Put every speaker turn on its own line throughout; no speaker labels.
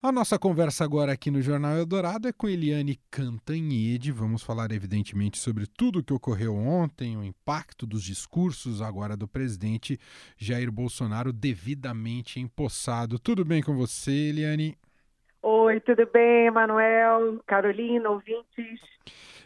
A nossa conversa agora aqui no Jornal Eldorado é com Eliane Cantanhede. Vamos falar, evidentemente, sobre tudo o que ocorreu ontem, o impacto dos discursos agora do presidente Jair Bolsonaro devidamente empossado. Tudo bem com você, Eliane?
Oi, tudo bem, Manuel, Carolina, ouvintes?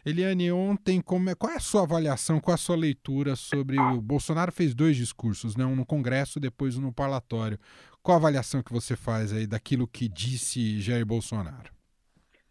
Eliane, ontem, como é, qual é a sua avaliação, qual é a sua leitura sobre o Bolsonaro fez dois discursos, né? um no Congresso, depois um no Parlatório. Qual a avaliação que você faz aí daquilo que disse Jair Bolsonaro?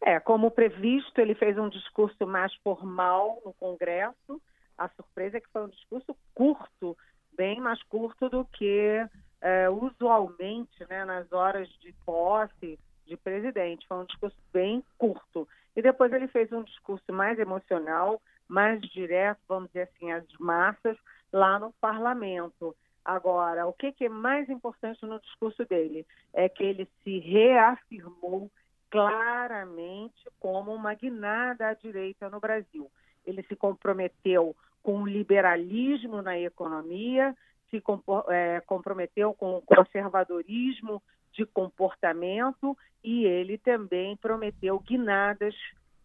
É, como previsto, ele fez um discurso mais formal no Congresso. A surpresa é que foi um discurso curto, bem mais curto do que é, usualmente né, nas horas de posse de presidente. Foi um discurso bem curto. E depois ele fez um discurso mais emocional, mais direto, vamos dizer assim, às massas, lá no parlamento. Agora, o que, que é mais importante no discurso dele? É que ele se reafirmou claramente como uma guinada à direita no Brasil. Ele se comprometeu com o liberalismo na economia, se é, comprometeu com o conservadorismo de comportamento e ele também prometeu guinadas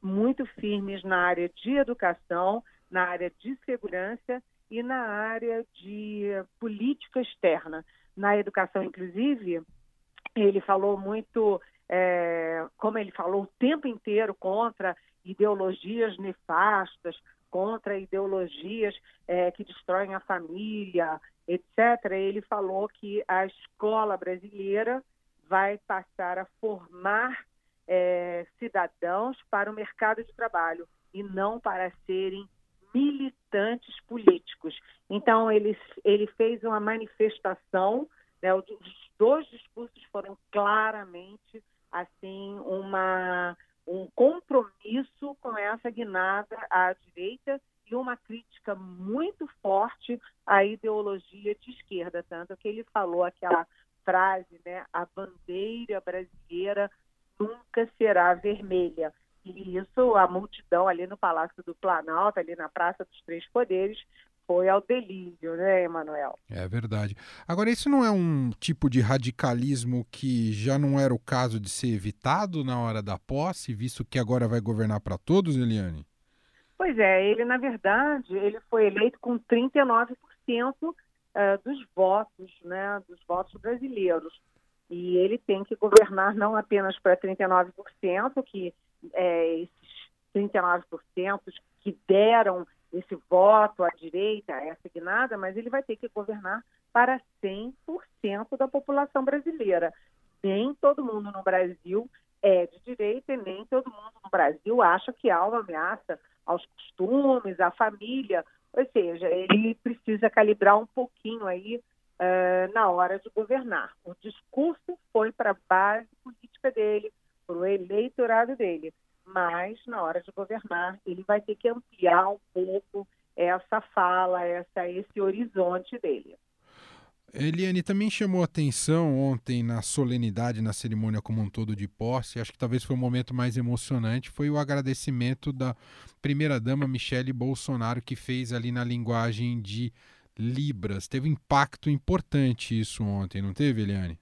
muito firmes na área de educação, na área de segurança e na área de política externa. Na educação, inclusive, ele falou muito, é, como ele falou o tempo inteiro contra ideologias nefastas, contra ideologias é, que destroem a família, etc. Ele falou que a escola brasileira vai passar a formar é, cidadãos para o mercado de trabalho e não para serem militantes políticos. Então, ele, ele fez uma manifestação, né, os dois discursos foram claramente assim uma, um compromisso com essa guinada à direita e uma crítica muito forte à ideologia de esquerda, tanto que ele falou aquela frase, né, a bandeira brasileira nunca será vermelha. E isso, a multidão ali no Palácio do Planalto, ali na Praça dos Três Poderes, foi ao delírio, né, Emanuel?
É verdade. Agora, isso não é um tipo de radicalismo que já não era o caso de ser evitado na hora da posse, visto que agora vai governar para todos, Eliane?
Pois é, ele, na verdade, ele foi eleito com 39% uh, dos votos, né, dos votos brasileiros. E ele tem que governar não apenas para 39%, que é, esses 39% que deram esse voto à direita, essa guinada, mas ele vai ter que governar para 100% da população brasileira. Nem todo mundo no Brasil é de direita e nem todo mundo no Brasil acha que há uma ameaça aos costumes, à família. Ou seja, ele precisa calibrar um pouquinho aí uh, na hora de governar. O discurso foi para a base política dele, para o eleitorado dele, mas na hora de governar ele vai ter que ampliar um pouco essa fala, essa, esse horizonte dele.
Eliane também chamou atenção ontem na solenidade, na cerimônia como um todo de posse. Acho que talvez foi o momento mais emocionante. Foi o agradecimento da primeira-dama Michele Bolsonaro, que fez ali na linguagem de Libras. Teve um impacto importante isso ontem, não teve, Eliane?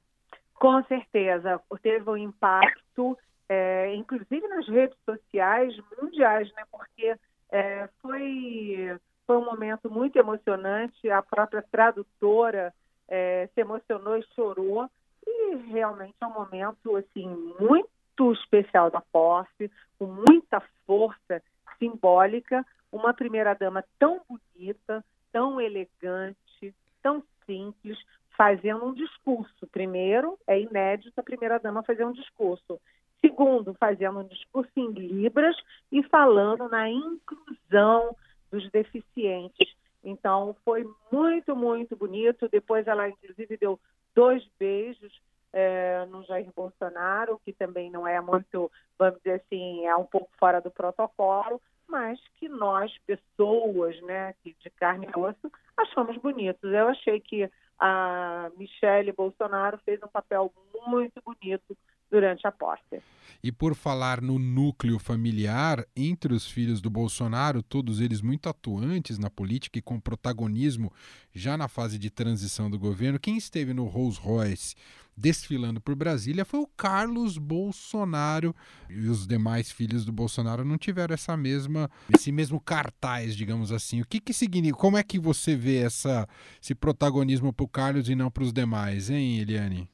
Com certeza. Teve um impacto, é, inclusive nas redes sociais mundiais, né? Porque é, foi, foi um momento muito emocionante. A própria tradutora é, se emocionou e chorou. E realmente é um momento assim muito especial da posse, com muita força simbólica. Uma primeira-dama tão bonita, tão elegante, tão simples, fazendo um discurso. Primeiro, é inédito a primeira-dama fazer um discurso. Segundo, fazendo um discurso em Libras e falando na inclusão dos deficientes. Então, foi muito, muito bonito. Depois, ela, inclusive, deu dois beijos é, no Jair Bolsonaro, que também não é muito, vamos dizer assim, é um pouco fora do protocolo, mas que nós, pessoas né, de carne e osso, achamos bonitos. Eu achei que a Michele Bolsonaro fez um papel muito bonito durante a posse.
E por falar no núcleo familiar, entre os filhos do Bolsonaro, todos eles muito atuantes na política e com protagonismo já na fase de transição do governo, quem esteve no Rolls Royce desfilando por Brasília foi o Carlos Bolsonaro. E os demais filhos do Bolsonaro não tiveram essa mesma, esse mesmo cartaz, digamos assim. O que, que significa? Como é que você vê essa, esse protagonismo para o Carlos e não para os demais, hein, Eliane?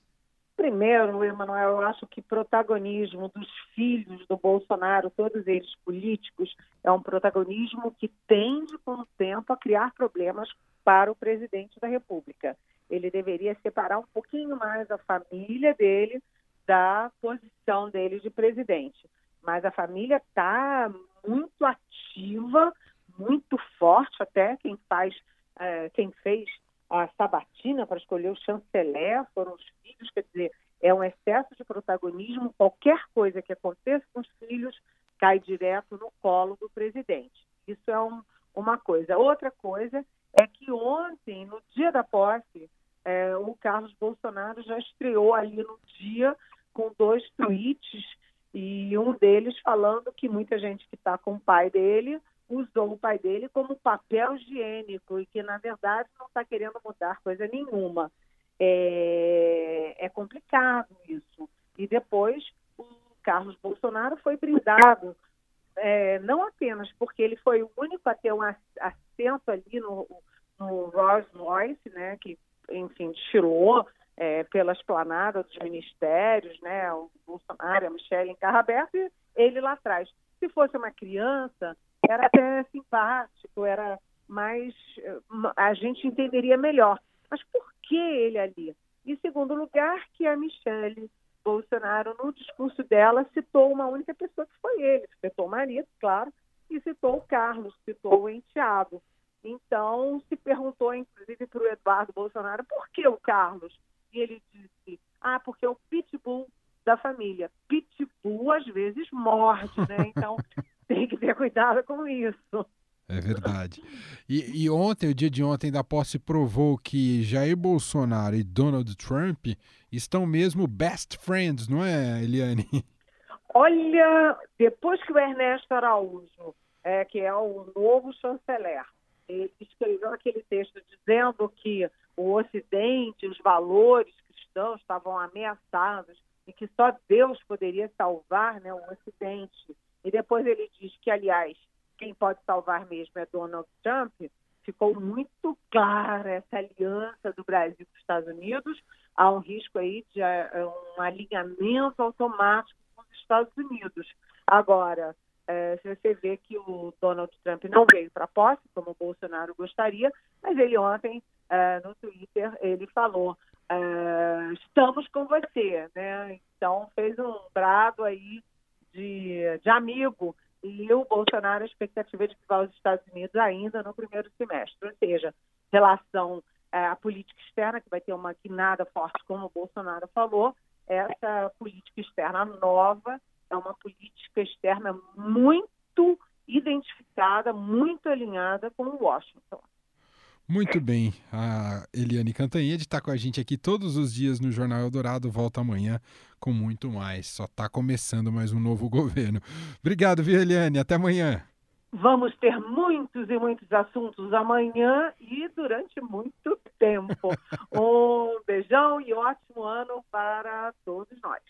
Primeiro, Emanuel, eu acho que protagonismo dos filhos do Bolsonaro, todos eles políticos, é um protagonismo que tende, com o tempo, a criar problemas para o presidente da República. Ele deveria separar um pouquinho mais a família dele da posição dele de presidente. Mas a família está muito ativa, muito forte, até quem faz, uh, quem fez a sabatina para escolher o chanceler, foram os filhos, quer dizer, é um excesso de protagonismo. Qualquer coisa que aconteça com os filhos cai direto no colo do presidente. Isso é um, uma coisa. Outra coisa é que ontem, no dia da posse, é, o Carlos Bolsonaro já estreou ali no dia com dois tweets e um deles falando que muita gente que está com o pai dele usou o pai dele como papel higiênico e que, na verdade, não está querendo mudar coisa nenhuma. É, é, complicado isso. E depois o Carlos Bolsonaro foi brindado, é, não apenas porque ele foi o único a ter um assento ali no, no Rolls Royce, né, que, enfim, desfilou é, pela esplanada dos ministérios, né, o Bolsonaro, a Michelle em carro aberto, e ele lá atrás. Se fosse uma criança, era até simpático, era mais. a gente entenderia melhor. Mas por que ele ali? Em segundo lugar, que a Michelle Bolsonaro, no discurso dela, citou uma única pessoa que foi ele, citou o marido, claro, e citou o Carlos, citou o enteado. Então, se perguntou, inclusive, para o Eduardo Bolsonaro, por que o Carlos? E ele disse, ah, porque é o pitbull da família. Pitbull, às vezes, morde, né? Então, tem que ter cuidado com isso.
É verdade. E, e, ontem, o dia de ontem da posse provou que Jair Bolsonaro e Donald Trump estão mesmo best friends, não é, Eliane?
Olha, depois que o Ernesto Araújo, é, que é o novo chanceler, ele escreveu aquele texto dizendo que o Ocidente, os valores cristãos estavam ameaçados e que só Deus poderia salvar né, o Ocidente e depois ele diz que, aliás, quem pode salvar mesmo é Donald Trump, ficou muito clara essa aliança do Brasil com os Estados Unidos. Há um risco aí de uh, um alinhamento automático com os Estados Unidos. Agora, se você vê que o Donald Trump não veio para a posse, como o Bolsonaro gostaria, mas ele ontem, uh, no Twitter, ele falou estamos com você, né? Então fez um brado aí de, de amigo e o Bolsonaro a expectativa de que vá aos Estados Unidos ainda no primeiro semestre, ou seja, relação é, à política externa, que vai ter uma guinada forte, como o Bolsonaro falou, essa política externa nova é uma política externa muito identificada, muito alinhada com Washington.
Muito bem. A Eliane Cantanhede está com a gente aqui todos os dias no Jornal Eldorado. Volta amanhã com muito mais. Só está começando mais um novo governo. Obrigado, viu, Eliane? Até amanhã.
Vamos ter muitos e muitos assuntos amanhã e durante muito tempo. Um beijão e ótimo ano para todos nós.